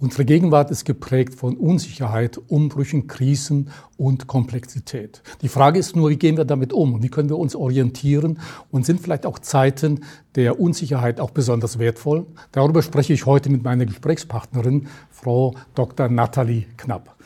Unsere Gegenwart ist geprägt von Unsicherheit, Umbrüchen, Krisen und Komplexität. Die Frage ist nur, wie gehen wir damit um? Wie können wir uns orientieren? Und sind vielleicht auch Zeiten der Unsicherheit auch besonders wertvoll? Darüber spreche ich heute mit meiner Gesprächspartnerin, Frau Dr. Nathalie Knapp.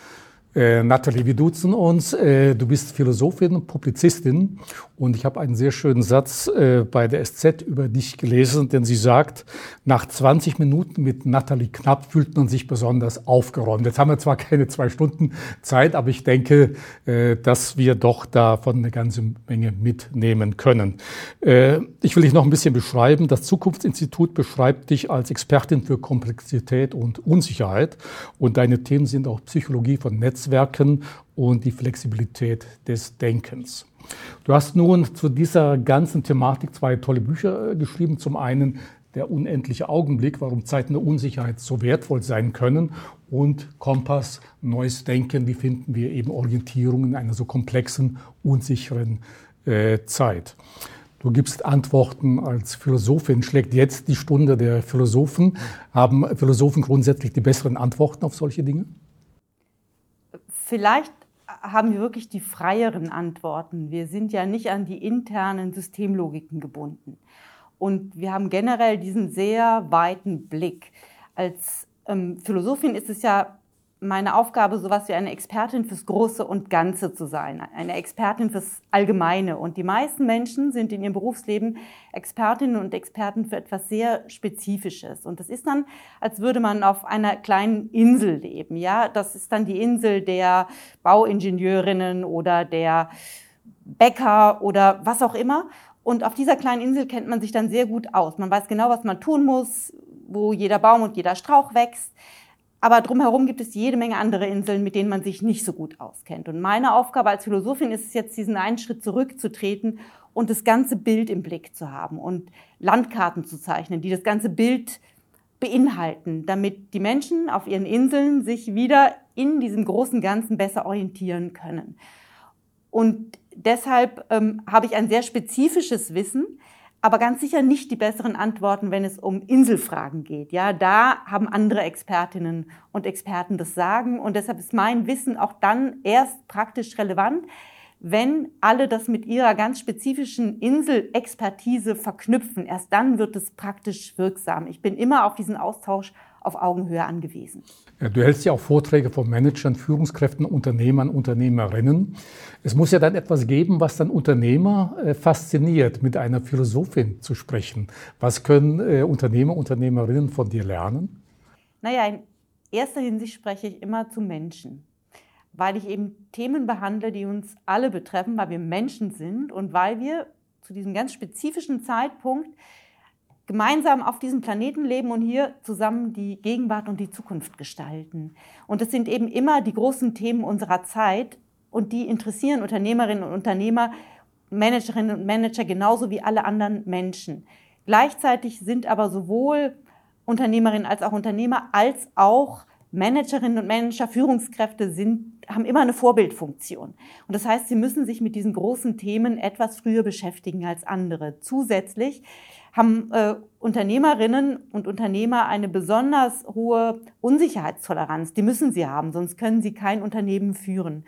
Äh, Nathalie, wir duzen uns. Äh, du bist Philosophin, Publizistin und ich habe einen sehr schönen Satz äh, bei der SZ über dich gelesen, denn sie sagt, nach 20 Minuten mit Nathalie Knapp fühlt man sich besonders aufgeräumt. Jetzt haben wir zwar keine zwei Stunden Zeit, aber ich denke, äh, dass wir doch davon eine ganze Menge mitnehmen können. Äh, ich will dich noch ein bisschen beschreiben. Das Zukunftsinstitut beschreibt dich als Expertin für Komplexität und Unsicherheit und deine Themen sind auch Psychologie von Netz Netzwerken und die Flexibilität des Denkens. Du hast nun zu dieser ganzen Thematik zwei tolle Bücher äh, geschrieben. Zum einen der unendliche Augenblick, warum Zeiten der Unsicherheit so wertvoll sein können und Kompass, neues Denken, wie finden wir eben Orientierung in einer so komplexen, unsicheren äh, Zeit. Du gibst Antworten als Philosophin. Schlägt jetzt die Stunde der Philosophen? Haben Philosophen grundsätzlich die besseren Antworten auf solche Dinge? vielleicht haben wir wirklich die freieren Antworten. Wir sind ja nicht an die internen Systemlogiken gebunden. Und wir haben generell diesen sehr weiten Blick. Als ähm, Philosophin ist es ja meine Aufgabe, sowas wie eine Expertin fürs Große und Ganze zu sein, eine Expertin fürs Allgemeine. Und die meisten Menschen sind in ihrem Berufsleben Expertinnen und Experten für etwas sehr Spezifisches. Und das ist dann, als würde man auf einer kleinen Insel leben. Ja, das ist dann die Insel der Bauingenieurinnen oder der Bäcker oder was auch immer. Und auf dieser kleinen Insel kennt man sich dann sehr gut aus. Man weiß genau, was man tun muss, wo jeder Baum und jeder Strauch wächst. Aber drumherum gibt es jede Menge andere Inseln, mit denen man sich nicht so gut auskennt. Und meine Aufgabe als Philosophin ist es jetzt, diesen einen Schritt zurückzutreten und das ganze Bild im Blick zu haben und Landkarten zu zeichnen, die das ganze Bild beinhalten, damit die Menschen auf ihren Inseln sich wieder in diesem großen Ganzen besser orientieren können. Und deshalb ähm, habe ich ein sehr spezifisches Wissen, aber ganz sicher nicht die besseren Antworten, wenn es um Inselfragen geht. Ja, da haben andere Expertinnen und Experten das Sagen und deshalb ist mein Wissen auch dann erst praktisch relevant, wenn alle das mit ihrer ganz spezifischen Inselexpertise verknüpfen. Erst dann wird es praktisch wirksam. Ich bin immer auf diesen Austausch auf Augenhöhe angewiesen. Du hältst ja auch Vorträge von Managern, Führungskräften, Unternehmern, Unternehmerinnen. Es muss ja dann etwas geben, was dann Unternehmer äh, fasziniert, mit einer Philosophin zu sprechen. Was können äh, Unternehmer, Unternehmerinnen von dir lernen? Naja, in erster Hinsicht spreche ich immer zu Menschen, weil ich eben Themen behandle, die uns alle betreffen, weil wir Menschen sind und weil wir zu diesem ganz spezifischen Zeitpunkt gemeinsam auf diesem Planeten leben und hier zusammen die Gegenwart und die Zukunft gestalten. Und es sind eben immer die großen Themen unserer Zeit und die interessieren Unternehmerinnen und Unternehmer, Managerinnen und Manager genauso wie alle anderen Menschen. Gleichzeitig sind aber sowohl Unternehmerinnen als auch Unternehmer als auch Managerinnen und Manager, Führungskräfte sind, haben immer eine Vorbildfunktion. Und das heißt, sie müssen sich mit diesen großen Themen etwas früher beschäftigen als andere. Zusätzlich haben äh, Unternehmerinnen und Unternehmer eine besonders hohe Unsicherheitstoleranz. Die müssen sie haben, sonst können sie kein Unternehmen führen.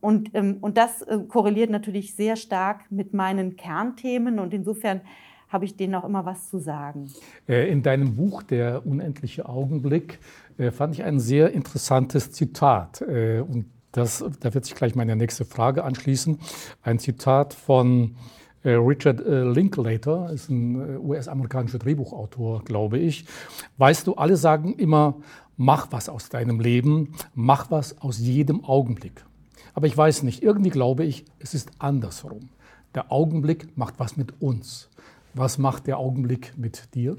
Und, ähm, und das äh, korreliert natürlich sehr stark mit meinen Kernthemen und insofern habe ich denen auch immer was zu sagen. Äh, in deinem Buch Der unendliche Augenblick fand ich ein sehr interessantes Zitat. Äh, und das, da wird sich gleich meine nächste Frage anschließen. Ein Zitat von äh, Richard äh, Linklater ist ein äh, US-amerikanischer Drehbuchautor, glaube ich. Weißt du, alle sagen immer, mach was aus deinem Leben, mach was aus jedem Augenblick. Aber ich weiß nicht, irgendwie glaube ich, es ist andersrum. Der Augenblick macht was mit uns. Was macht der Augenblick mit dir?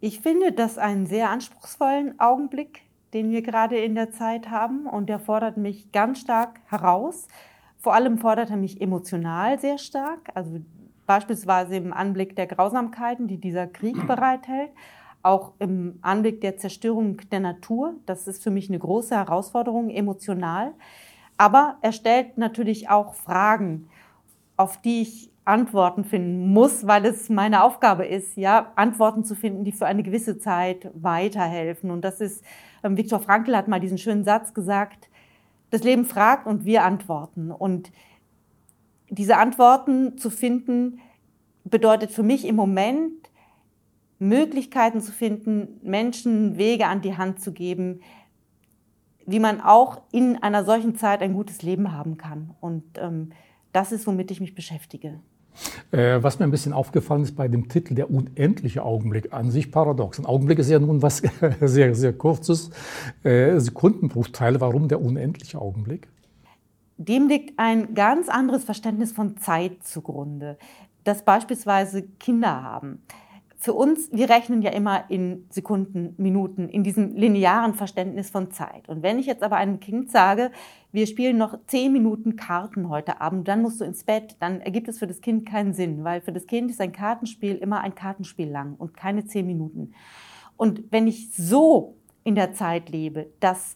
Ich finde das einen sehr anspruchsvollen Augenblick, den wir gerade in der Zeit haben und der fordert mich ganz stark heraus. Vor allem fordert er mich emotional sehr stark, also beispielsweise im Anblick der Grausamkeiten, die dieser Krieg bereithält, auch im Anblick der Zerstörung der Natur. Das ist für mich eine große Herausforderung emotional. Aber er stellt natürlich auch Fragen, auf die ich Antworten finden muss, weil es meine Aufgabe ist, ja, Antworten zu finden, die für eine gewisse Zeit weiterhelfen. Und das ist, ähm, Viktor Frankl hat mal diesen schönen Satz gesagt, das Leben fragt und wir antworten. Und diese Antworten zu finden, bedeutet für mich im Moment, Möglichkeiten zu finden, Menschen Wege an die Hand zu geben, wie man auch in einer solchen Zeit ein gutes Leben haben kann. Und ähm, das ist, womit ich mich beschäftige. Äh, was mir ein bisschen aufgefallen ist bei dem Titel, der unendliche Augenblick, an sich paradox. Ein Augenblick ist ja nun was sehr, sehr kurzes, äh, Sekundenbruchteile. Warum der unendliche Augenblick? Dem liegt ein ganz anderes Verständnis von Zeit zugrunde, das beispielsweise Kinder haben für uns, wir rechnen ja immer in Sekunden, Minuten, in diesem linearen Verständnis von Zeit. Und wenn ich jetzt aber einem Kind sage, wir spielen noch zehn Minuten Karten heute Abend, dann musst du ins Bett, dann ergibt es für das Kind keinen Sinn, weil für das Kind ist ein Kartenspiel immer ein Kartenspiel lang und keine zehn Minuten. Und wenn ich so in der Zeit lebe, dass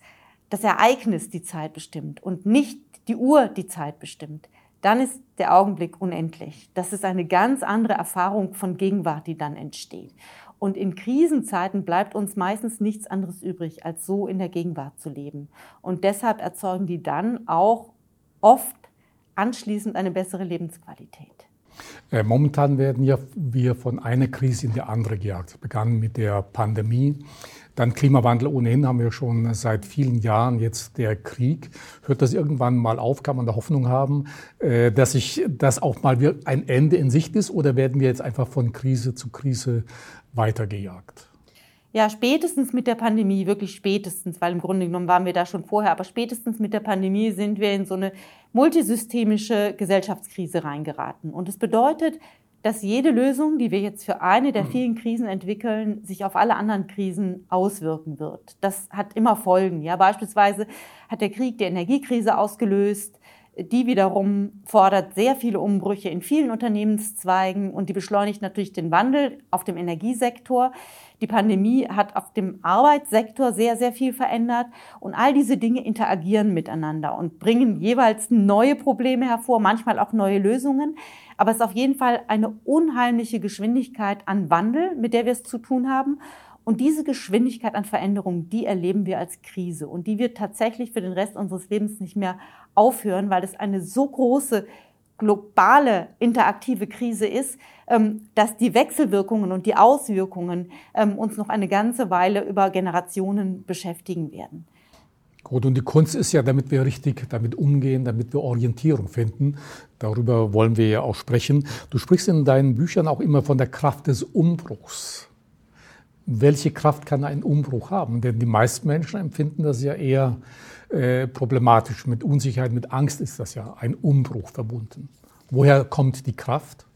das Ereignis die Zeit bestimmt und nicht die Uhr die Zeit bestimmt, dann ist der Augenblick unendlich. Das ist eine ganz andere Erfahrung von Gegenwart, die dann entsteht. Und in Krisenzeiten bleibt uns meistens nichts anderes übrig, als so in der Gegenwart zu leben. Und deshalb erzeugen die dann auch oft anschließend eine bessere Lebensqualität. Äh, momentan werden ja wir von einer Krise in die andere gejagt. Begann mit der Pandemie, dann Klimawandel ohnehin haben wir schon seit vielen Jahren jetzt der Krieg. Hört das irgendwann mal auf? Kann man da Hoffnung haben, äh, dass sich das auch mal ein Ende in Sicht ist? Oder werden wir jetzt einfach von Krise zu Krise weitergejagt? Ja, spätestens mit der Pandemie, wirklich spätestens, weil im Grunde genommen waren wir da schon vorher, aber spätestens mit der Pandemie sind wir in so eine multisystemische Gesellschaftskrise reingeraten. Und es bedeutet, dass jede Lösung, die wir jetzt für eine der mhm. vielen Krisen entwickeln, sich auf alle anderen Krisen auswirken wird. Das hat immer Folgen. Ja, beispielsweise hat der Krieg die Energiekrise ausgelöst. Die wiederum fordert sehr viele Umbrüche in vielen Unternehmenszweigen und die beschleunigt natürlich den Wandel auf dem Energiesektor. Die Pandemie hat auf dem Arbeitssektor sehr, sehr viel verändert und all diese Dinge interagieren miteinander und bringen jeweils neue Probleme hervor, manchmal auch neue Lösungen. Aber es ist auf jeden Fall eine unheimliche Geschwindigkeit an Wandel, mit der wir es zu tun haben. Und diese Geschwindigkeit an Veränderung, die erleben wir als Krise und die wird tatsächlich für den Rest unseres Lebens nicht mehr aufhören, weil es eine so große globale interaktive Krise ist, ähm, dass die Wechselwirkungen und die Auswirkungen ähm, uns noch eine ganze Weile über Generationen beschäftigen werden. Gut, und die Kunst ist ja, damit wir richtig damit umgehen, damit wir Orientierung finden. Darüber wollen wir ja auch sprechen. Du sprichst in deinen Büchern auch immer von der Kraft des Umbruchs. Welche Kraft kann ein Umbruch haben? Denn die meisten Menschen empfinden das ja eher äh, problematisch. Mit Unsicherheit, mit Angst ist das ja ein Umbruch verbunden. Woher kommt die Kraft?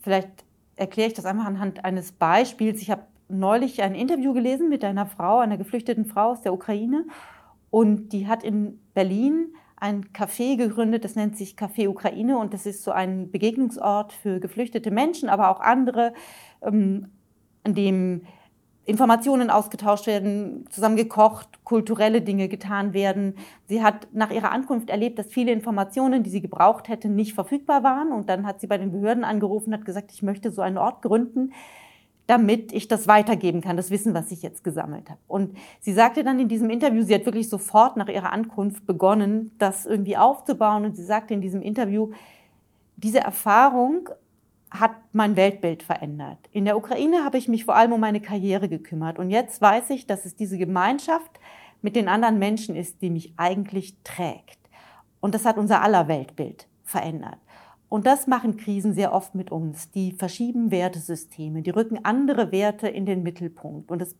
Vielleicht erkläre ich das einfach anhand eines Beispiels. Ich habe neulich ein Interview gelesen mit einer Frau, einer geflüchteten Frau aus der Ukraine. Und die hat in Berlin ein Café gegründet, das nennt sich Café Ukraine und das ist so ein Begegnungsort für geflüchtete Menschen, aber auch andere, ähm, an dem Informationen ausgetauscht werden, zusammen gekocht, kulturelle Dinge getan werden. Sie hat nach ihrer Ankunft erlebt, dass viele Informationen, die sie gebraucht hätte, nicht verfügbar waren. Und dann hat sie bei den Behörden angerufen und hat gesagt, ich möchte so einen Ort gründen, damit ich das weitergeben kann, das Wissen, was ich jetzt gesammelt habe. Und sie sagte dann in diesem Interview, sie hat wirklich sofort nach ihrer Ankunft begonnen, das irgendwie aufzubauen. Und sie sagte in diesem Interview, diese Erfahrung hat mein Weltbild verändert. In der Ukraine habe ich mich vor allem um meine Karriere gekümmert. Und jetzt weiß ich, dass es diese Gemeinschaft mit den anderen Menschen ist, die mich eigentlich trägt. Und das hat unser aller Weltbild verändert. Und das machen Krisen sehr oft mit uns. Die verschieben Wertesysteme, die rücken andere Werte in den Mittelpunkt und das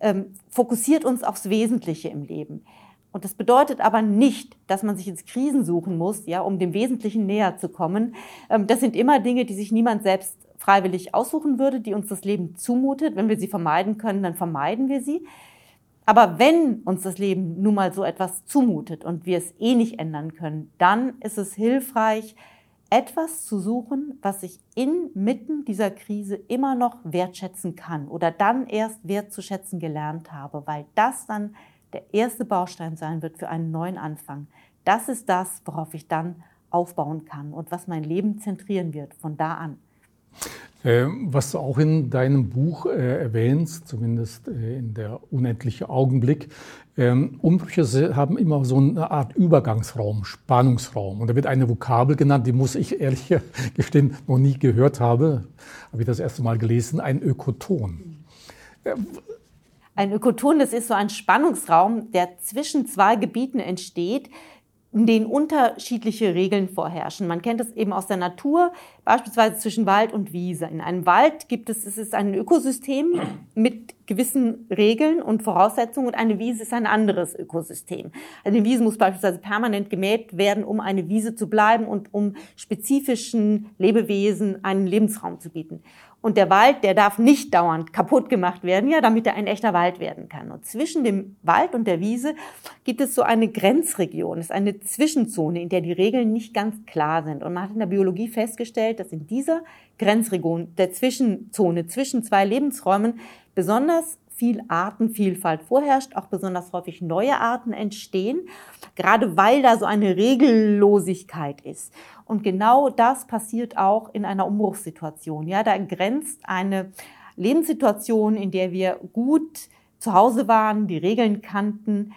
ähm, fokussiert uns aufs Wesentliche im Leben. Und das bedeutet aber nicht, dass man sich ins Krisen suchen muss, ja, um dem Wesentlichen näher zu kommen. Ähm, das sind immer Dinge, die sich niemand selbst freiwillig aussuchen würde, die uns das Leben zumutet. Wenn wir sie vermeiden können, dann vermeiden wir sie. Aber wenn uns das Leben nun mal so etwas zumutet und wir es eh nicht ändern können, dann ist es hilfreich, etwas zu suchen, was ich inmitten dieser Krise immer noch wertschätzen kann oder dann erst wertzuschätzen gelernt habe, weil das dann der erste Baustein sein wird für einen neuen Anfang. Das ist das, worauf ich dann aufbauen kann und was mein Leben zentrieren wird von da an. Ähm, was du auch in deinem Buch äh, erwähnst, zumindest äh, in der unendliche Augenblick, ähm, Umbrüche haben immer so eine Art Übergangsraum, Spannungsraum. Und da wird eine Vokabel genannt, die muss ich ehrlich gestehen noch nie gehört habe, habe ich das erste Mal gelesen, ein Ökoton. Ein Ökoton, das ist so ein Spannungsraum, der zwischen zwei Gebieten entsteht, in denen unterschiedliche Regeln vorherrschen. Man kennt es eben aus der Natur, beispielsweise zwischen Wald und Wiese. In einem Wald gibt es, es ist ein Ökosystem mit gewissen Regeln und Voraussetzungen und eine Wiese ist ein anderes Ökosystem. Eine Wiese muss beispielsweise permanent gemäht werden, um eine Wiese zu bleiben und um spezifischen Lebewesen einen Lebensraum zu bieten. Und der Wald, der darf nicht dauernd kaputt gemacht werden, ja, damit er ein echter Wald werden kann. Und zwischen dem Wald und der Wiese gibt es so eine Grenzregion, ist eine Zwischenzone, in der die Regeln nicht ganz klar sind. Und man hat in der Biologie festgestellt, dass in dieser Grenzregion, der Zwischenzone zwischen zwei Lebensräumen, besonders viel Artenvielfalt vorherrscht, auch besonders häufig neue Arten entstehen, gerade weil da so eine Regellosigkeit ist. Und genau das passiert auch in einer Umbruchssituation. Ja, da grenzt eine Lebenssituation, in der wir gut zu Hause waren, die Regeln kannten,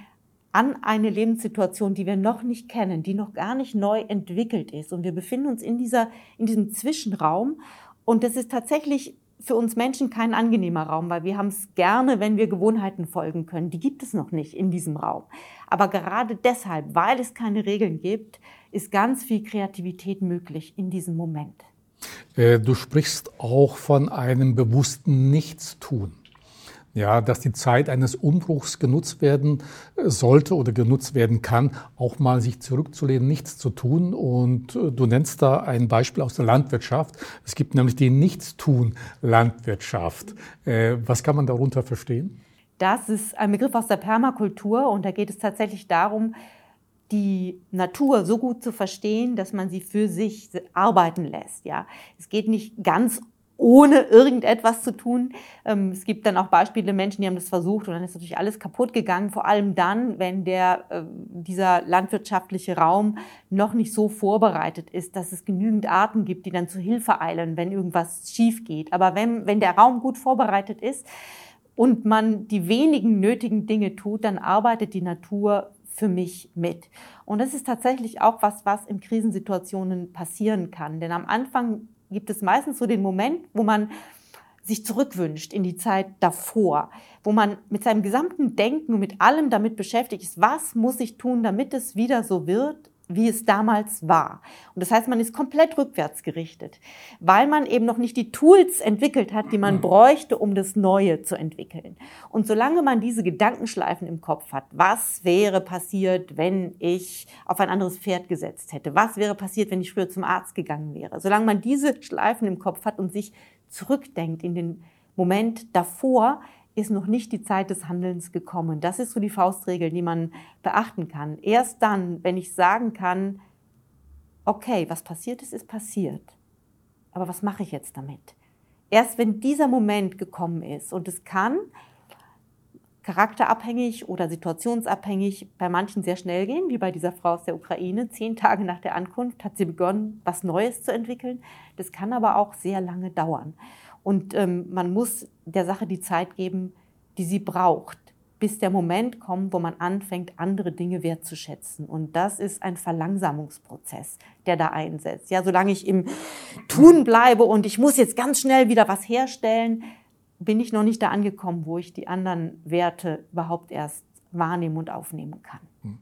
an eine Lebenssituation, die wir noch nicht kennen, die noch gar nicht neu entwickelt ist. Und wir befinden uns in dieser, in diesem Zwischenraum. Und das ist tatsächlich für uns Menschen kein angenehmer Raum, weil wir haben es gerne, wenn wir Gewohnheiten folgen können. Die gibt es noch nicht in diesem Raum. Aber gerade deshalb, weil es keine Regeln gibt, ist ganz viel Kreativität möglich in diesem Moment. Äh, du sprichst auch von einem bewussten Nichtstun ja, dass die Zeit eines Umbruchs genutzt werden äh, sollte oder genutzt werden kann, auch mal sich zurückzulehnen, nichts zu tun. Und äh, du nennst da ein Beispiel aus der Landwirtschaft. Es gibt nämlich die Nichtstun-Landwirtschaft. Was kann man darunter verstehen? Das ist ein Begriff aus der Permakultur und da geht es tatsächlich darum, die Natur so gut zu verstehen, dass man sie für sich arbeiten lässt. Ja, es geht nicht ganz ohne irgendetwas zu tun. Ähm, es gibt dann auch Beispiele Menschen, die haben das versucht und dann ist natürlich alles kaputt gegangen. Vor allem dann, wenn der, äh, dieser landwirtschaftliche Raum noch nicht so vorbereitet ist, dass es genügend Arten gibt, die dann zu Hilfe eilen, wenn irgendwas schief geht. Aber wenn, wenn der Raum gut vorbereitet ist und man die wenigen nötigen Dinge tut, dann arbeitet die Natur für mich mit. Und das ist tatsächlich auch was, was in Krisensituationen passieren kann. Denn am Anfang gibt es meistens so den Moment, wo man sich zurückwünscht in die Zeit davor, wo man mit seinem gesamten Denken und mit allem damit beschäftigt ist, was muss ich tun, damit es wieder so wird, wie es damals war. Und das heißt, man ist komplett rückwärts gerichtet, weil man eben noch nicht die Tools entwickelt hat, die man mhm. bräuchte, um das Neue zu entwickeln. Und solange man diese Gedankenschleifen im Kopf hat, was wäre passiert, wenn ich auf ein anderes Pferd gesetzt hätte? Was wäre passiert, wenn ich früher zum Arzt gegangen wäre? Solange man diese Schleifen im Kopf hat und sich zurückdenkt in den Moment davor, ist noch nicht die Zeit des Handelns gekommen. Das ist so die Faustregel, die man beachten kann. Erst dann, wenn ich sagen kann, okay, was passiert ist, ist passiert. Aber was mache ich jetzt damit? Erst wenn dieser Moment gekommen ist und es kann charakterabhängig oder situationsabhängig bei manchen sehr schnell gehen, wie bei dieser Frau aus der Ukraine. Zehn Tage nach der Ankunft hat sie begonnen, was Neues zu entwickeln. Das kann aber auch sehr lange dauern. Und ähm, man muss der Sache die Zeit geben, die sie braucht, bis der Moment kommt, wo man anfängt, andere Dinge wertzuschätzen. Und das ist ein Verlangsamungsprozess, der da einsetzt. Ja, solange ich im Tun bleibe und ich muss jetzt ganz schnell wieder was herstellen, bin ich noch nicht da angekommen, wo ich die anderen Werte überhaupt erst wahrnehmen und aufnehmen kann. Hm.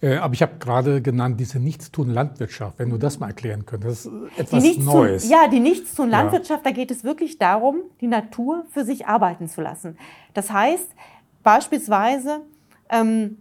Äh, aber ich habe gerade genannt, diese Nichtstun-Landwirtschaft, wenn du das mal erklären könntest. Das ist etwas Neues. Ja, die Nichtstun-Landwirtschaft, ja. da geht es wirklich darum, die Natur für sich arbeiten zu lassen. Das heißt, beispielsweise ähm,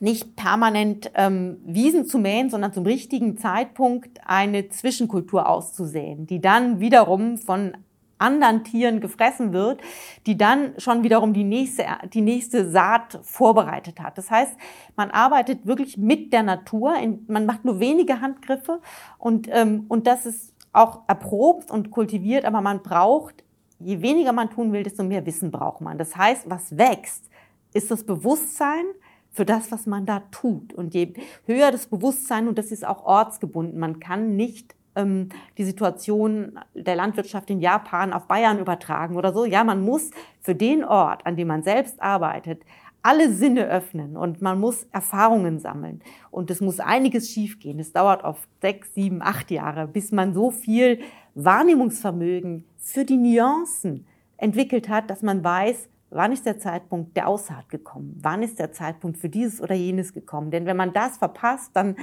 nicht permanent ähm, Wiesen zu mähen, sondern zum richtigen Zeitpunkt eine Zwischenkultur auszusäen, die dann wiederum von anderen Tieren gefressen wird, die dann schon wiederum die nächste, die nächste Saat vorbereitet hat. Das heißt, man arbeitet wirklich mit der Natur, man macht nur wenige Handgriffe und, ähm, und das ist auch erprobt und kultiviert, aber man braucht, je weniger man tun will, desto mehr Wissen braucht man. Das heißt, was wächst, ist das Bewusstsein für das, was man da tut. Und je höher das Bewusstsein, und das ist auch ortsgebunden, man kann nicht ähm, die Situation der Landwirtschaft in Japan auf Bayern übertragen oder so. Ja, man muss für den Ort, an dem man selbst arbeitet, alle Sinne öffnen und man muss Erfahrungen sammeln. Und es muss einiges schiefgehen. Es dauert oft sechs, sieben, acht Jahre, bis man so viel Wahrnehmungsvermögen für die Nuancen entwickelt hat, dass man weiß, wann ist der Zeitpunkt der Aussaat gekommen? Wann ist der Zeitpunkt für dieses oder jenes gekommen? Denn wenn man das verpasst, dann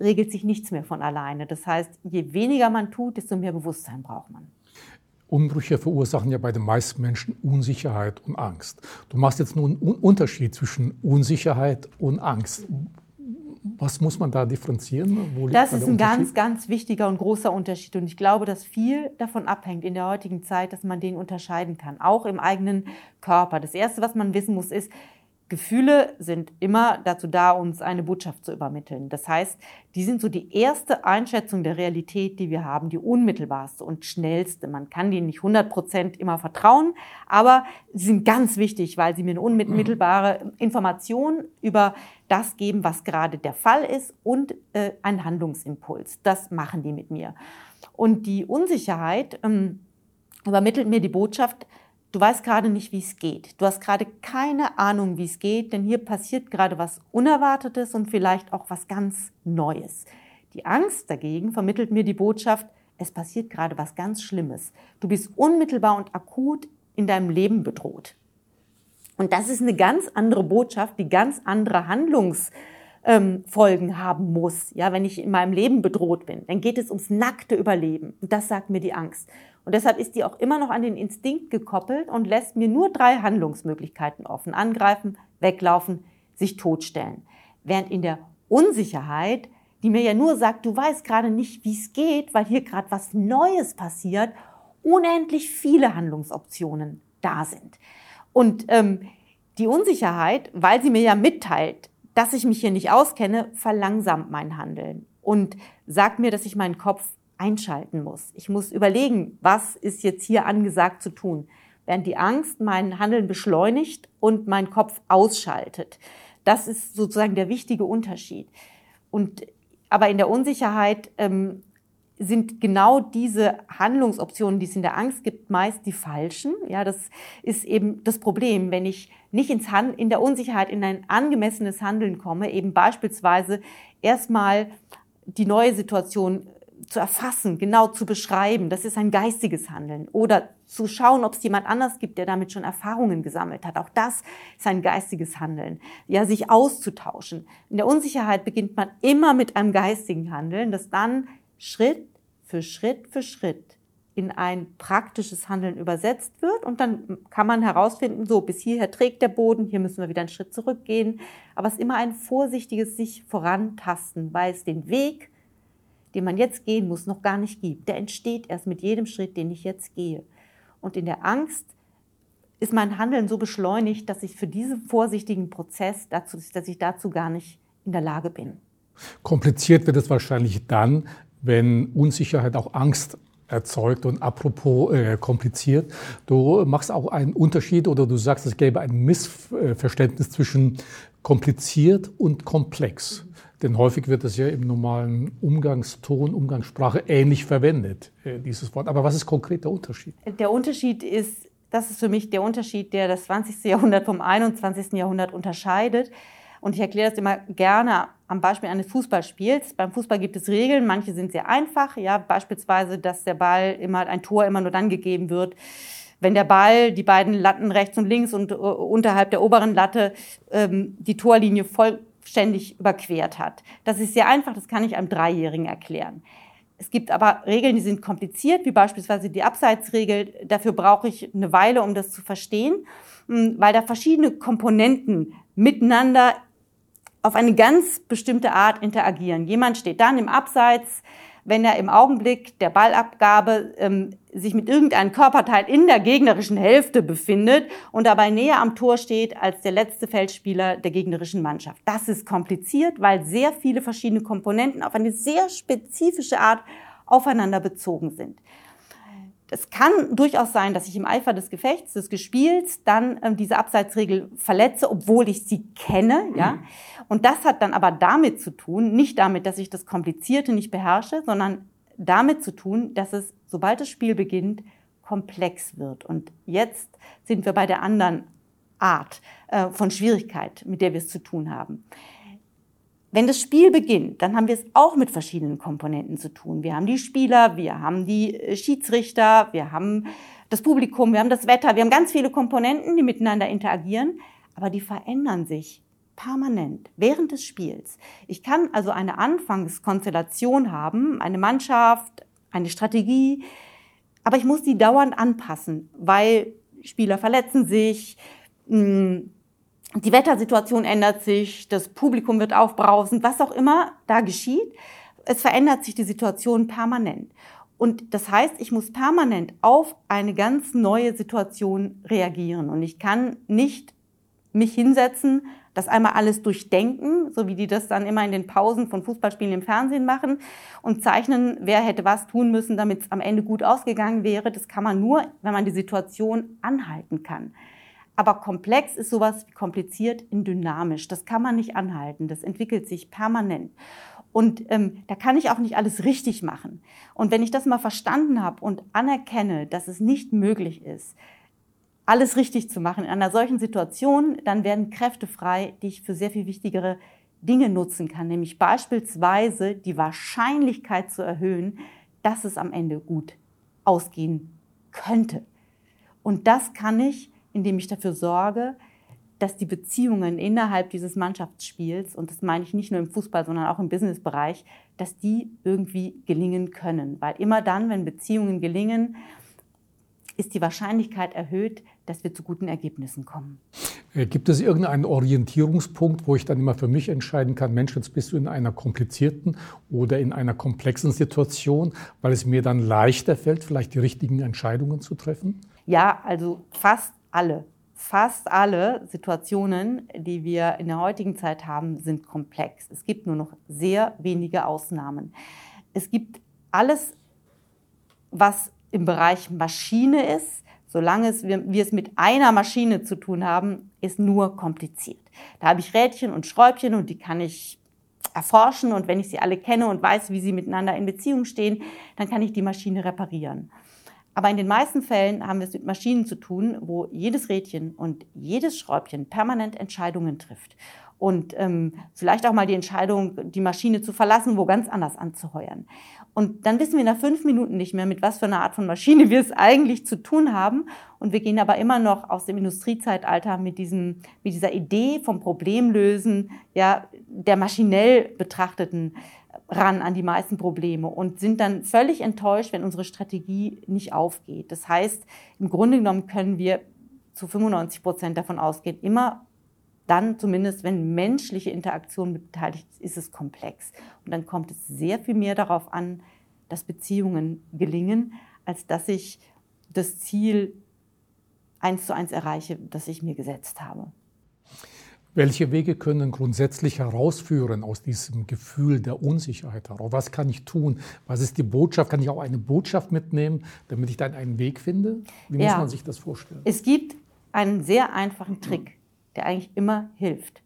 regelt sich nichts mehr von alleine. Das heißt, je weniger man tut, desto mehr Bewusstsein braucht man. Umbrüche verursachen ja bei den meisten Menschen Unsicherheit und Angst. Du machst jetzt nur einen Unterschied zwischen Unsicherheit und Angst. Was muss man da differenzieren? das ist ein ganz, ganz wichtiger und großer Unterschied. Und ich glaube, dass viel davon abhängt in der heutigen Zeit, dass man den unterscheiden kann, auch im eigenen Körper. Das Erste, was man wissen muss, ist, Gefühle sind immer dazu da, uns eine Botschaft zu übermitteln. Das heißt, die sind so die erste Einschätzung der Realität, die wir haben, die unmittelbarste und schnellste. Man kann denen nicht 100 Prozent immer vertrauen, aber sie sind ganz wichtig, weil sie mir eine unmittelbare Information über das geben, was gerade der Fall ist und äh, einen Handlungsimpuls. Das machen die mit mir. Und die Unsicherheit ähm, übermittelt mir die Botschaft, Du weißt gerade nicht, wie es geht. Du hast gerade keine Ahnung, wie es geht, denn hier passiert gerade was Unerwartetes und vielleicht auch was ganz Neues. Die Angst dagegen vermittelt mir die Botschaft, es passiert gerade was ganz Schlimmes. Du bist unmittelbar und akut in deinem Leben bedroht. Und das ist eine ganz andere Botschaft, die ganz andere Handlungs ähm, haben muss, ja, wenn ich in meinem Leben bedroht bin, dann geht es ums nackte Überleben. Und das sagt mir die Angst. Und deshalb ist die auch immer noch an den Instinkt gekoppelt und lässt mir nur drei Handlungsmöglichkeiten offen. Angreifen, weglaufen, sich totstellen. Während in der Unsicherheit, die mir ja nur sagt, du weißt gerade nicht, wie es geht, weil hier gerade was Neues passiert, unendlich viele Handlungsoptionen da sind. Und ähm, die Unsicherheit, weil sie mir ja mitteilt, dass ich mich hier nicht auskenne, verlangsamt mein Handeln und sagt mir, dass ich meinen Kopf einschalten muss. Ich muss überlegen, was ist jetzt hier angesagt zu tun, während die Angst mein Handeln beschleunigt und mein Kopf ausschaltet. Das ist sozusagen der wichtige Unterschied. Und aber in der Unsicherheit ähm, sind genau diese Handlungsoptionen, die es in der Angst gibt, meist die falschen. Ja, das ist eben das Problem, wenn ich nicht ins Hand, in der Unsicherheit in ein angemessenes Handeln komme, eben beispielsweise erstmal die neue Situation zu erfassen, genau zu beschreiben. Das ist ein geistiges Handeln. Oder zu schauen, ob es jemand anders gibt, der damit schon Erfahrungen gesammelt hat. Auch das ist ein geistiges Handeln. Ja, sich auszutauschen. In der Unsicherheit beginnt man immer mit einem geistigen Handeln, das dann Schritt für Schritt für Schritt in ein praktisches Handeln übersetzt wird und dann kann man herausfinden, so bis hierher trägt der Boden, hier müssen wir wieder einen Schritt zurückgehen, aber es ist immer ein vorsichtiges sich vorantasten, weil es den Weg, den man jetzt gehen muss, noch gar nicht gibt. Der entsteht erst mit jedem Schritt, den ich jetzt gehe. Und in der Angst ist mein Handeln so beschleunigt, dass ich für diesen vorsichtigen Prozess dazu, dass ich dazu gar nicht in der Lage bin. Kompliziert wird es wahrscheinlich dann, wenn Unsicherheit auch Angst erzeugt und apropos äh, kompliziert. Du machst auch einen Unterschied oder du sagst, es gäbe ein Missverständnis zwischen kompliziert und komplex. Denn häufig wird es ja im normalen Umgangston, Umgangssprache ähnlich verwendet, äh, dieses Wort. Aber was ist konkret der Unterschied? Der Unterschied ist, das ist für mich der Unterschied, der das 20. Jahrhundert vom 21. Jahrhundert unterscheidet. Und ich erkläre das immer gerne am Beispiel eines Fußballspiels. Beim Fußball gibt es Regeln, manche sind sehr einfach. Ja, beispielsweise, dass der Ball immer, ein Tor immer nur dann gegeben wird, wenn der Ball die beiden Latten rechts und links und uh, unterhalb der oberen Latte ähm, die Torlinie vollständig überquert hat. Das ist sehr einfach, das kann ich einem Dreijährigen erklären. Es gibt aber Regeln, die sind kompliziert, wie beispielsweise die Abseitsregel. Dafür brauche ich eine Weile, um das zu verstehen, hm, weil da verschiedene Komponenten miteinander auf eine ganz bestimmte Art interagieren. Jemand steht dann im Abseits, wenn er im Augenblick der Ballabgabe ähm, sich mit irgendeinem Körperteil in der gegnerischen Hälfte befindet und dabei näher am Tor steht als der letzte Feldspieler der gegnerischen Mannschaft. Das ist kompliziert, weil sehr viele verschiedene Komponenten auf eine sehr spezifische Art aufeinander bezogen sind. es kann durchaus sein, dass ich im Eifer des Gefechts, des Gespiels, dann ähm, diese Abseitsregel verletze, obwohl ich sie kenne. Ja? Mhm. Und das hat dann aber damit zu tun, nicht damit, dass ich das Komplizierte nicht beherrsche, sondern damit zu tun, dass es, sobald das Spiel beginnt, komplex wird. Und jetzt sind wir bei der anderen Art äh, von Schwierigkeit, mit der wir es zu tun haben. Wenn das Spiel beginnt, dann haben wir es auch mit verschiedenen Komponenten zu tun. Wir haben die Spieler, wir haben die äh, Schiedsrichter, wir haben das Publikum, wir haben das Wetter, wir haben ganz viele Komponenten, die miteinander interagieren, aber die verändern sich permanent während des Spiels. Ich kann also eine Anfangskonstellation haben, eine Mannschaft, eine Strategie, aber ich muss die dauernd anpassen, weil Spieler verletzen sich, hm, die Wettersituation ändert sich, das Publikum wird aufbrausend, was auch immer da geschieht. Es verändert sich die Situation permanent. Und das heißt, ich muss permanent auf eine ganz neue Situation reagieren. Und ich kann nicht mich hinsetzen, das einmal alles durchdenken, so wie die das dann immer in den Pausen von Fußballspielen im Fernsehen machen und zeichnen, wer hätte was tun müssen, damit es am Ende gut ausgegangen wäre. Das kann man nur, wenn man die Situation anhalten kann. Aber komplex ist sowas wie kompliziert in dynamisch. Das kann man nicht anhalten. Das entwickelt sich permanent. Und ähm, da kann ich auch nicht alles richtig machen. Und wenn ich das mal verstanden habe und anerkenne, dass es nicht möglich ist, alles richtig zu machen in einer solchen Situation, dann werden Kräfte frei, die ich für sehr viel wichtigere Dinge nutzen kann, nämlich beispielsweise die Wahrscheinlichkeit zu erhöhen, dass es am Ende gut ausgehen könnte. Und das kann ich indem ich dafür sorge, dass die Beziehungen innerhalb dieses Mannschaftsspiels, und das meine ich nicht nur im Fußball, sondern auch im Businessbereich, dass die irgendwie gelingen können. Weil immer dann, wenn Beziehungen gelingen, ist die Wahrscheinlichkeit erhöht, dass wir zu guten Ergebnissen kommen. Äh, gibt es irgendeinen Orientierungspunkt, wo ich dann immer für mich entscheiden kann, Mensch, jetzt bist du in einer komplizierten oder in einer komplexen Situation, weil es mir dann leichter fällt, vielleicht die richtigen Entscheidungen zu treffen? Ja, also fast alle, fast alle Situationen, die wir in der heutigen Zeit haben, sind komplex. Es gibt nur noch sehr wenige Ausnahmen. Es gibt alles, was im Bereich Maschine ist, solange es, wir, wir es mit einer Maschine zu tun haben, ist nur kompliziert. Da habe ich Rädchen und Schräubchen und die kann ich erforschen und wenn ich sie alle kenne und weiß, wie sie miteinander in Beziehung stehen, dann kann ich die Maschine reparieren. Aber in den meisten Fällen haben wir es mit Maschinen zu tun, wo jedes Rädchen und jedes Schräubchen permanent Entscheidungen trifft. Und ähm, vielleicht auch mal die Entscheidung, die Maschine zu verlassen, wo ganz anders anzuheuern. Und dann wissen wir nach fünf Minuten nicht mehr, mit was für einer Art von Maschine wir es eigentlich zu tun haben. Und wir gehen aber immer noch aus dem Industriezeitalter mit, diesem, mit dieser Idee vom Problemlösen, ja, der maschinell betrachteten ran an die meisten Probleme und sind dann völlig enttäuscht, wenn unsere Strategie nicht aufgeht. Das heißt, im Grunde genommen können wir zu 95 Prozent davon ausgehen, immer dann zumindest, wenn menschliche Interaktion beteiligt ist, ist es komplex. Und dann kommt es sehr viel mehr darauf an, dass Beziehungen gelingen, als dass ich das Ziel eins zu eins erreiche, das ich mir gesetzt habe. Welche Wege können grundsätzlich herausführen aus diesem Gefühl der Unsicherheit heraus? Was kann ich tun? Was ist die Botschaft? Kann ich auch eine Botschaft mitnehmen, damit ich dann einen Weg finde? Wie ja. muss man sich das vorstellen? Es gibt einen sehr einfachen Trick, der eigentlich immer hilft.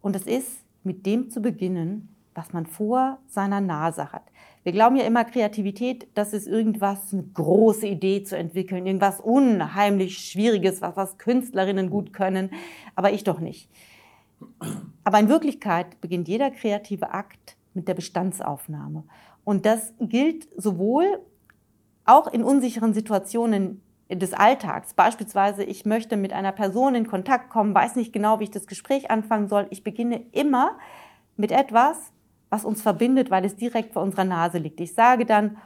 Und das ist, mit dem zu beginnen, was man vor seiner Nase hat. Wir glauben ja immer, Kreativität, das ist irgendwas, eine große Idee zu entwickeln, irgendwas unheimlich Schwieriges, was, was Künstlerinnen gut können, aber ich doch nicht. Aber in Wirklichkeit beginnt jeder kreative Akt mit der Bestandsaufnahme. Und das gilt sowohl auch in unsicheren Situationen des Alltags. Beispielsweise, ich möchte mit einer Person in Kontakt kommen, weiß nicht genau, wie ich das Gespräch anfangen soll. Ich beginne immer mit etwas, was uns verbindet, weil es direkt vor unserer Nase liegt. Ich sage dann,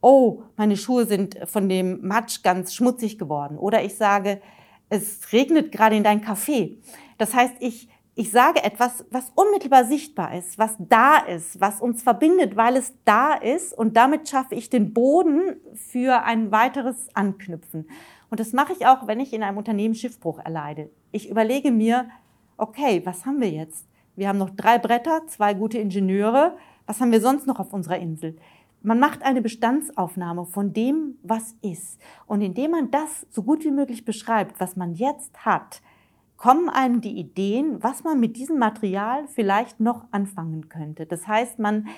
oh, meine Schuhe sind von dem Matsch ganz schmutzig geworden. Oder ich sage, es regnet gerade in dein Café. Das heißt, ich, ich sage etwas, was unmittelbar sichtbar ist, was da ist, was uns verbindet, weil es da ist. Und damit schaffe ich den Boden für ein weiteres Anknüpfen. Und das mache ich auch, wenn ich in einem Unternehmen Schiffbruch erleide. Ich überlege mir, okay, was haben wir jetzt? Wir haben noch drei Bretter, zwei gute Ingenieure. Was haben wir sonst noch auf unserer Insel? man macht eine Bestandsaufnahme von dem, was ist. Und indem man das so gut wie möglich beschreibt, was man jetzt hat, kommen einem die Ideen, was man mit diesem Material vielleicht noch anfangen könnte. Das heißt, man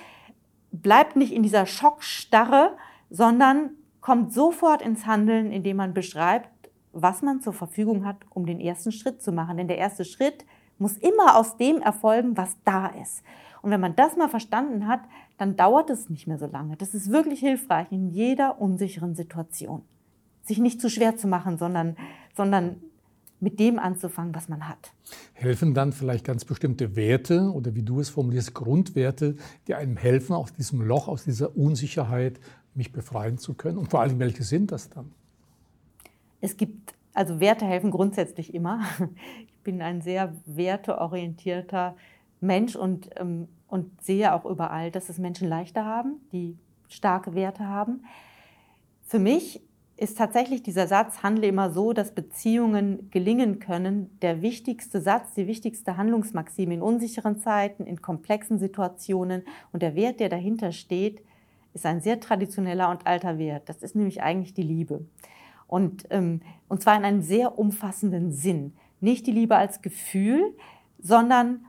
bleibt nicht in dieser Schockstarre, sondern kommt sofort ins Handeln, indem man beschreibt, was man zur Verfügung hat, um den ersten Schritt zu machen. Denn der erste Schritt muss immer aus dem erfolgen, was da ist. Und wenn man das mal verstanden hat, dann dauert es nicht mehr so lange. Das ist wirklich hilfreich in jeder unsicheren Situation. Sich nicht zu schwer zu machen, sondern, sondern mit dem anzufangen, was man hat. Helfen dann vielleicht ganz bestimmte Werte oder wie du es formulierst, Grundwerte, die einem helfen, aus diesem Loch, aus dieser Unsicherheit mich befreien zu können? Und vor allem, welche sind das dann? Es gibt, also Werte helfen grundsätzlich immer. Ich bin ein sehr werteorientierter Mensch und, ähm, und sehe auch überall, dass es Menschen leichter haben, die starke Werte haben. Für mich ist tatsächlich dieser Satz, handle immer so, dass Beziehungen gelingen können, der wichtigste Satz, die wichtigste Handlungsmaxime in unsicheren Zeiten, in komplexen Situationen. Und der Wert, der dahinter steht, ist ein sehr traditioneller und alter Wert. Das ist nämlich eigentlich die Liebe. Und, ähm, und zwar in einem sehr umfassenden Sinn. Nicht die Liebe als Gefühl, sondern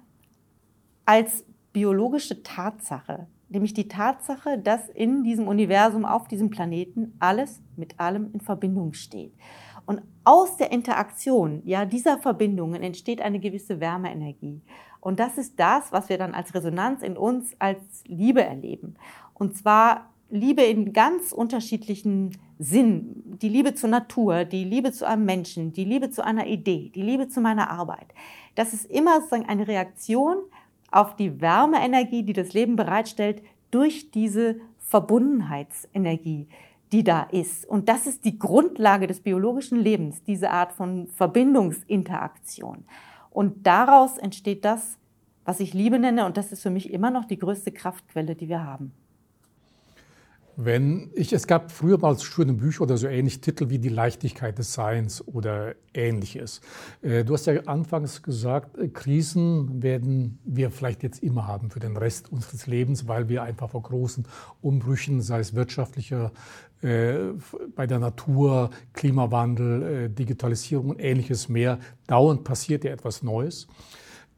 als biologische Tatsache, nämlich die Tatsache, dass in diesem Universum, auf diesem Planeten alles mit allem in Verbindung steht. Und aus der Interaktion ja, dieser Verbindungen entsteht eine gewisse Wärmeenergie. Und das ist das, was wir dann als Resonanz in uns als Liebe erleben. Und zwar Liebe in ganz unterschiedlichen Sinn. Die Liebe zur Natur, die Liebe zu einem Menschen, die Liebe zu einer Idee, die Liebe zu meiner Arbeit. Das ist immer sozusagen eine Reaktion auf die Wärmeenergie, die das Leben bereitstellt, durch diese Verbundenheitsenergie, die da ist. Und das ist die Grundlage des biologischen Lebens, diese Art von Verbindungsinteraktion. Und daraus entsteht das, was ich Liebe nenne, und das ist für mich immer noch die größte Kraftquelle, die wir haben. Wenn ich, es gab früher mal schöne Bücher oder so ähnlich Titel wie Die Leichtigkeit des Seins oder ähnliches. Äh, du hast ja anfangs gesagt, äh, Krisen werden wir vielleicht jetzt immer haben für den Rest unseres Lebens, weil wir einfach vor großen Umbrüchen, sei es wirtschaftlicher, äh, bei der Natur, Klimawandel, Digitalisierung und ähnliches mehr, dauernd passiert ja etwas Neues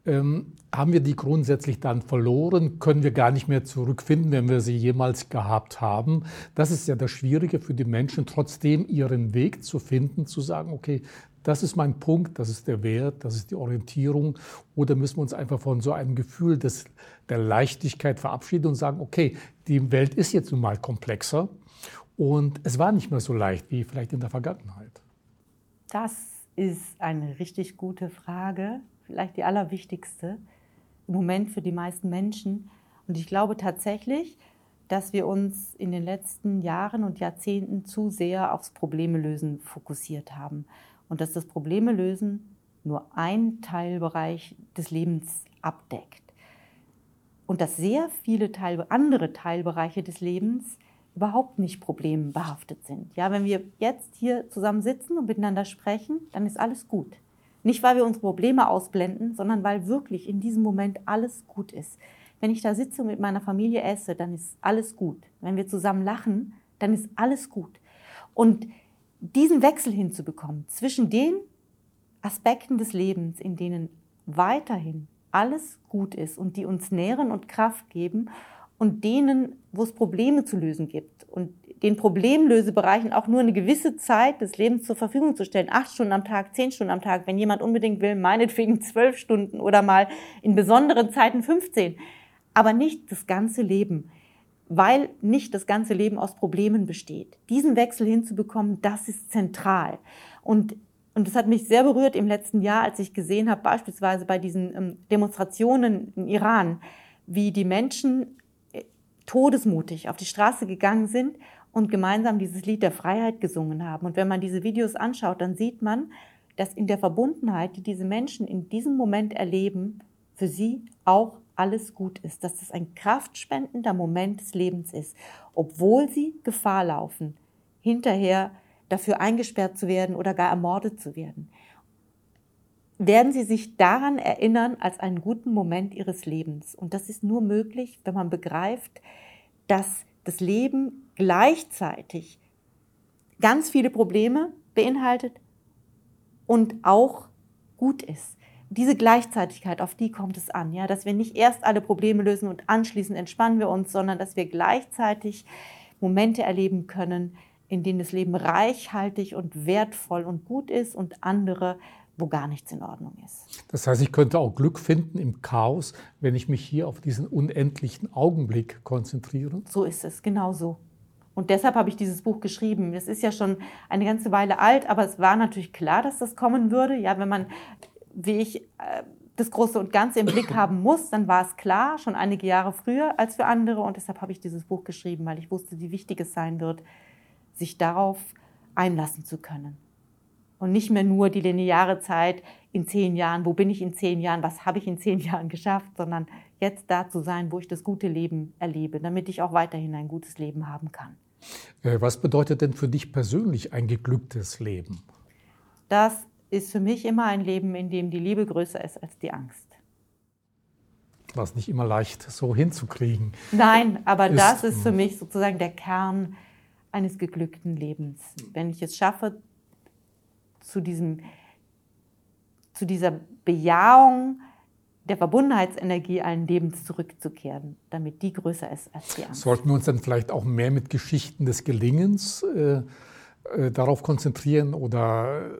ähm, haben wir die grundsätzlich dann verloren, können wir gar nicht mehr zurückfinden, wenn wir sie jemals gehabt haben. Das ist ja das Schwierige für die Menschen, trotzdem ihren Weg zu finden, zu sagen, okay, das ist mein Punkt, das ist der Wert, das ist die Orientierung. Oder müssen wir uns einfach von so einem Gefühl des, der Leichtigkeit verabschieden und sagen, okay, die Welt ist jetzt nun mal komplexer und es war nicht mehr so leicht wie vielleicht in der Vergangenheit. Das ist eine richtig gute Frage vielleicht die allerwichtigste im Moment für die meisten Menschen. Und ich glaube tatsächlich, dass wir uns in den letzten Jahren und Jahrzehnten zu sehr aufs Problemelösen fokussiert haben und dass das Problemelösen nur ein Teilbereich des Lebens abdeckt und dass sehr viele Teil, andere Teilbereiche des Lebens überhaupt nicht problembehaftet sind. Ja, wenn wir jetzt hier zusammen sitzen und miteinander sprechen, dann ist alles gut. Nicht, weil wir unsere Probleme ausblenden, sondern weil wirklich in diesem Moment alles gut ist. Wenn ich da sitze und mit meiner Familie esse, dann ist alles gut. Wenn wir zusammen lachen, dann ist alles gut. Und diesen Wechsel hinzubekommen zwischen den Aspekten des Lebens, in denen weiterhin alles gut ist und die uns nähren und Kraft geben und denen, wo es Probleme zu lösen gibt und den Problemlösebereichen auch nur eine gewisse Zeit des Lebens zur Verfügung zu stellen. Acht Stunden am Tag, zehn Stunden am Tag, wenn jemand unbedingt will, meinetwegen zwölf Stunden oder mal in besonderen Zeiten 15. Aber nicht das ganze Leben, weil nicht das ganze Leben aus Problemen besteht. Diesen Wechsel hinzubekommen, das ist zentral. Und und das hat mich sehr berührt im letzten Jahr, als ich gesehen habe, beispielsweise bei diesen ähm, Demonstrationen im Iran, wie die Menschen todesmutig auf die Straße gegangen sind und gemeinsam dieses Lied der Freiheit gesungen haben. Und wenn man diese Videos anschaut, dann sieht man, dass in der Verbundenheit, die diese Menschen in diesem Moment erleben, für sie auch alles gut ist, dass das ein kraftspendender Moment des Lebens ist, obwohl sie Gefahr laufen, hinterher dafür eingesperrt zu werden oder gar ermordet zu werden. Werden sie sich daran erinnern als einen guten Moment ihres Lebens. Und das ist nur möglich, wenn man begreift, dass das Leben gleichzeitig ganz viele Probleme beinhaltet und auch gut ist. Diese Gleichzeitigkeit, auf die kommt es an, ja, dass wir nicht erst alle Probleme lösen und anschließend entspannen wir uns, sondern dass wir gleichzeitig Momente erleben können, in denen das Leben reichhaltig und wertvoll und gut ist und andere, wo gar nichts in Ordnung ist. Das heißt, ich könnte auch Glück finden im Chaos, wenn ich mich hier auf diesen unendlichen Augenblick konzentriere? So ist es, genau so. Und deshalb habe ich dieses Buch geschrieben. Es ist ja schon eine ganze Weile alt, aber es war natürlich klar, dass das kommen würde. Ja, wenn man, wie ich, äh, das Große und Ganze im Blick haben muss, dann war es klar, schon einige Jahre früher als für andere. Und deshalb habe ich dieses Buch geschrieben, weil ich wusste, wie wichtig es sein wird, sich darauf einlassen zu können. Und nicht mehr nur die lineare Zeit in zehn Jahren, wo bin ich in zehn Jahren, was habe ich in zehn Jahren geschafft, sondern jetzt da zu sein, wo ich das gute Leben erlebe, damit ich auch weiterhin ein gutes Leben haben kann. Äh, was bedeutet denn für dich persönlich ein geglücktes Leben? Das ist für mich immer ein Leben, in dem die Liebe größer ist als die Angst. Was nicht immer leicht so hinzukriegen. Nein, aber ist, das ist für mich sozusagen der Kern eines geglückten Lebens. Wenn ich es schaffe, zu, diesem, zu dieser Bejahung der Verbundenheitsenergie allen Lebens zurückzukehren, damit die größer ist als die Angst. Sollten wir uns dann vielleicht auch mehr mit Geschichten des Gelingens äh, äh, darauf konzentrieren oder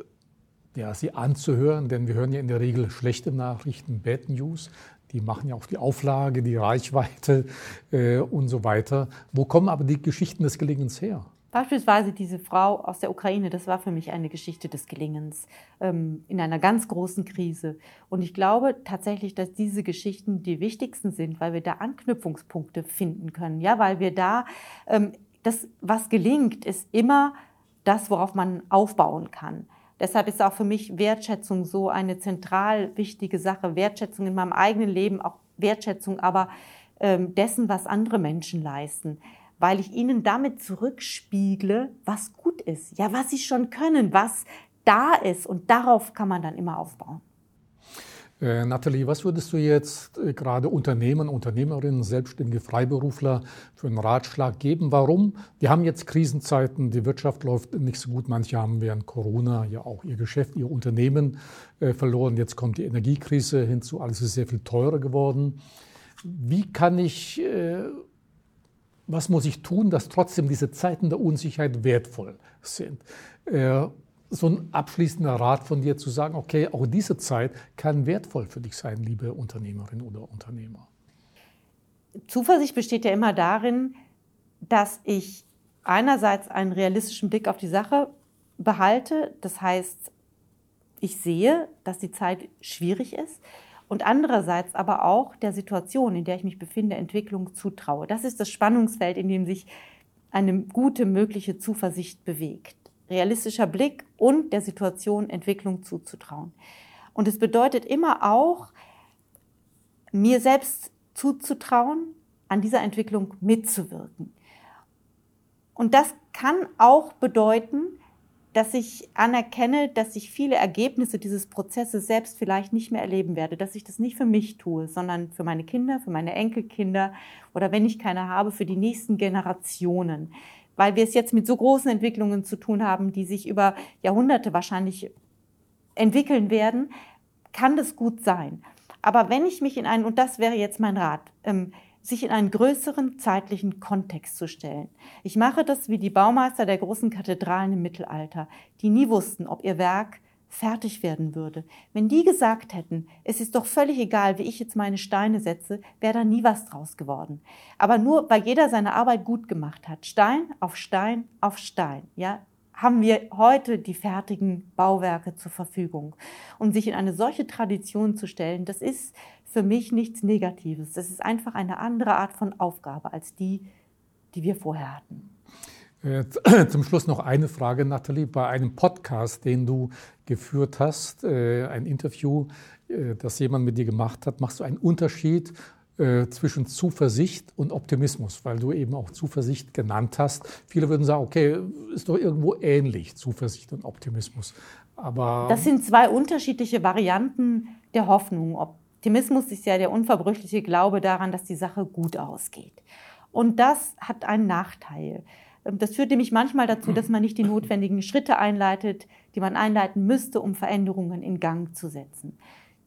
ja, sie anzuhören, denn wir hören ja in der Regel schlechte Nachrichten, Bad News. Die machen ja auch die Auflage, die Reichweite äh, und so weiter. Wo kommen aber die Geschichten des Gelingens her? Beispielsweise diese Frau aus der Ukraine, das war für mich eine Geschichte des Gelingens ähm, in einer ganz großen Krise. Und ich glaube tatsächlich, dass diese Geschichten die wichtigsten sind, weil wir da Anknüpfungspunkte finden können. Ja, weil wir da, ähm, das, was gelingt, ist immer das, worauf man aufbauen kann. Deshalb ist auch für mich Wertschätzung so eine zentral wichtige Sache. Wertschätzung in meinem eigenen Leben, auch Wertschätzung aber ähm, dessen, was andere Menschen leisten weil ich ihnen damit zurückspiegle, was gut ist, ja, was sie schon können, was da ist und darauf kann man dann immer aufbauen. Äh, Nathalie, was würdest du jetzt äh, gerade Unternehmern, Unternehmerinnen, selbstständige Freiberufler für einen Ratschlag geben? Warum? Wir haben jetzt Krisenzeiten, die Wirtschaft läuft nicht so gut. Manche haben während Corona ja auch ihr Geschäft, ihr Unternehmen äh, verloren. Jetzt kommt die Energiekrise hinzu, alles ist sehr viel teurer geworden. Wie kann ich äh, was muss ich tun, dass trotzdem diese Zeiten der Unsicherheit wertvoll sind? Äh, so ein abschließender Rat von dir zu sagen, okay, auch diese Zeit kann wertvoll für dich sein, liebe Unternehmerin oder Unternehmer. Zuversicht besteht ja immer darin, dass ich einerseits einen realistischen Blick auf die Sache behalte. Das heißt, ich sehe, dass die Zeit schwierig ist und andererseits aber auch der Situation, in der ich mich befinde, Entwicklung zutraue. Das ist das Spannungsfeld, in dem sich eine gute mögliche Zuversicht bewegt. Realistischer Blick und der Situation Entwicklung zuzutrauen. Und es bedeutet immer auch, mir selbst zuzutrauen, an dieser Entwicklung mitzuwirken. Und das kann auch bedeuten, dass ich anerkenne, dass ich viele Ergebnisse dieses Prozesses selbst vielleicht nicht mehr erleben werde, dass ich das nicht für mich tue, sondern für meine Kinder, für meine Enkelkinder oder wenn ich keine habe, für die nächsten Generationen. Weil wir es jetzt mit so großen Entwicklungen zu tun haben, die sich über Jahrhunderte wahrscheinlich entwickeln werden, kann das gut sein. Aber wenn ich mich in einen, und das wäre jetzt mein Rat, ähm, sich in einen größeren zeitlichen Kontext zu stellen. Ich mache das wie die Baumeister der großen Kathedralen im Mittelalter, die nie wussten, ob ihr Werk fertig werden würde. Wenn die gesagt hätten, es ist doch völlig egal, wie ich jetzt meine Steine setze, wäre da nie was draus geworden. Aber nur weil jeder seine Arbeit gut gemacht hat, Stein auf Stein auf Stein, ja, haben wir heute die fertigen Bauwerke zur Verfügung. Und sich in eine solche Tradition zu stellen, das ist für mich nichts Negatives. Das ist einfach eine andere Art von Aufgabe als die, die wir vorher hatten. Äh, zum Schluss noch eine Frage, Nathalie. Bei einem Podcast, den du geführt hast, äh, ein Interview, äh, das jemand mit dir gemacht hat, machst du einen Unterschied zwischen Zuversicht und Optimismus, weil du eben auch Zuversicht genannt hast. Viele würden sagen, okay, ist doch irgendwo ähnlich, Zuversicht und Optimismus. Aber das sind zwei unterschiedliche Varianten der Hoffnung. Optimismus ist ja der unverbrüchliche Glaube daran, dass die Sache gut ausgeht. Und das hat einen Nachteil. Ähm, das führt nämlich manchmal dazu, dass man nicht die notwendigen Schritte einleitet, die man einleiten müsste, um Veränderungen in Gang zu setzen.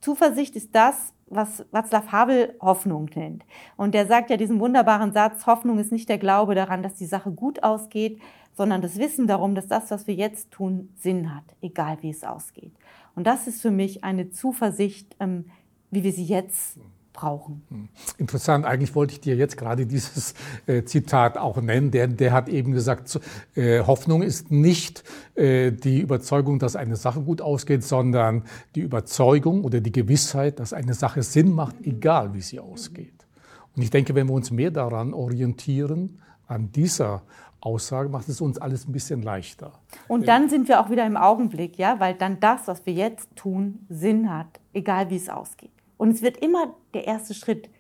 Zuversicht ist das, was Václav Havel Hoffnung nennt. Und der sagt ja diesen wunderbaren Satz, Hoffnung ist nicht der Glaube daran, dass die Sache gut ausgeht, sondern das Wissen darum, dass das, was wir jetzt tun, Sinn hat, egal wie es ausgeht. Und das ist für mich eine Zuversicht, ähm, wie wir sie jetzt brauchen. Hm. Interessant, eigentlich wollte ich dir jetzt gerade dieses äh, Zitat auch nennen. Der, der hat eben gesagt, äh, Hoffnung ist nicht äh, die Überzeugung, dass eine Sache gut ausgeht, sondern die Überzeugung oder die Gewissheit, dass eine Sache Sinn macht, egal wie sie ausgeht. Und ich denke, wenn wir uns mehr daran orientieren, an dieser Aussage, macht es uns alles ein bisschen leichter. Und dann sind wir auch wieder im Augenblick, ja, weil dann das, was wir jetzt tun, Sinn hat, egal wie es ausgeht. Und es wird immer der erste Schritt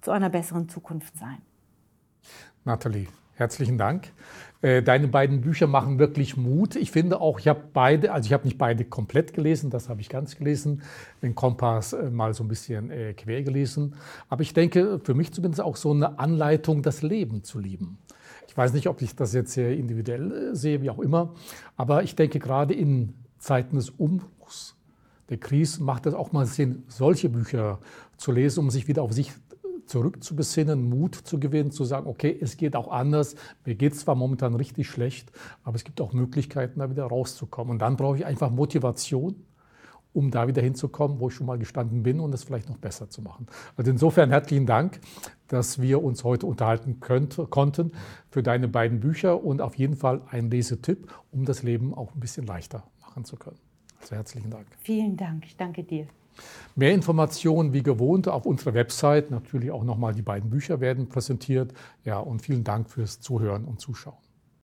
zu einer besseren Zukunft sein. Nathalie, herzlichen Dank. Äh, deine beiden Bücher machen wirklich Mut. Ich finde auch, ich habe beide, also ich habe nicht beide komplett gelesen, das habe ich ganz gelesen, den Kompass äh, mal so ein bisschen äh, quer gelesen. Aber ich denke, für mich zumindest auch so eine Anleitung, das Leben zu lieben. Ich weiß nicht, ob ich das jetzt sehr individuell sehe, wie auch immer, aber ich denke gerade in Zeiten des Umbruchs der Krise macht es auch mal Sinn, solche Bücher zu lesen, um sich wieder auf sich zurückzubesinnen, Mut zu gewinnen, zu sagen, okay, es geht auch anders. Mir geht zwar momentan richtig schlecht, aber es gibt auch Möglichkeiten, da wieder rauszukommen. Und dann brauche ich einfach Motivation, um da wieder hinzukommen, wo ich schon mal gestanden bin und es vielleicht noch besser zu machen. Also insofern herzlichen Dank, dass wir uns heute unterhalten könnt, konnten für deine beiden Bücher und auf jeden Fall ein Lesetipp, um das Leben auch ein bisschen leichter machen zu können. Also herzlichen Dank. Vielen Dank, ich danke dir. Mehr Informationen wie gewohnt auf unserer Website. Natürlich auch nochmal die beiden Bücher werden präsentiert. Ja, und vielen Dank fürs Zuhören und Zuschauen.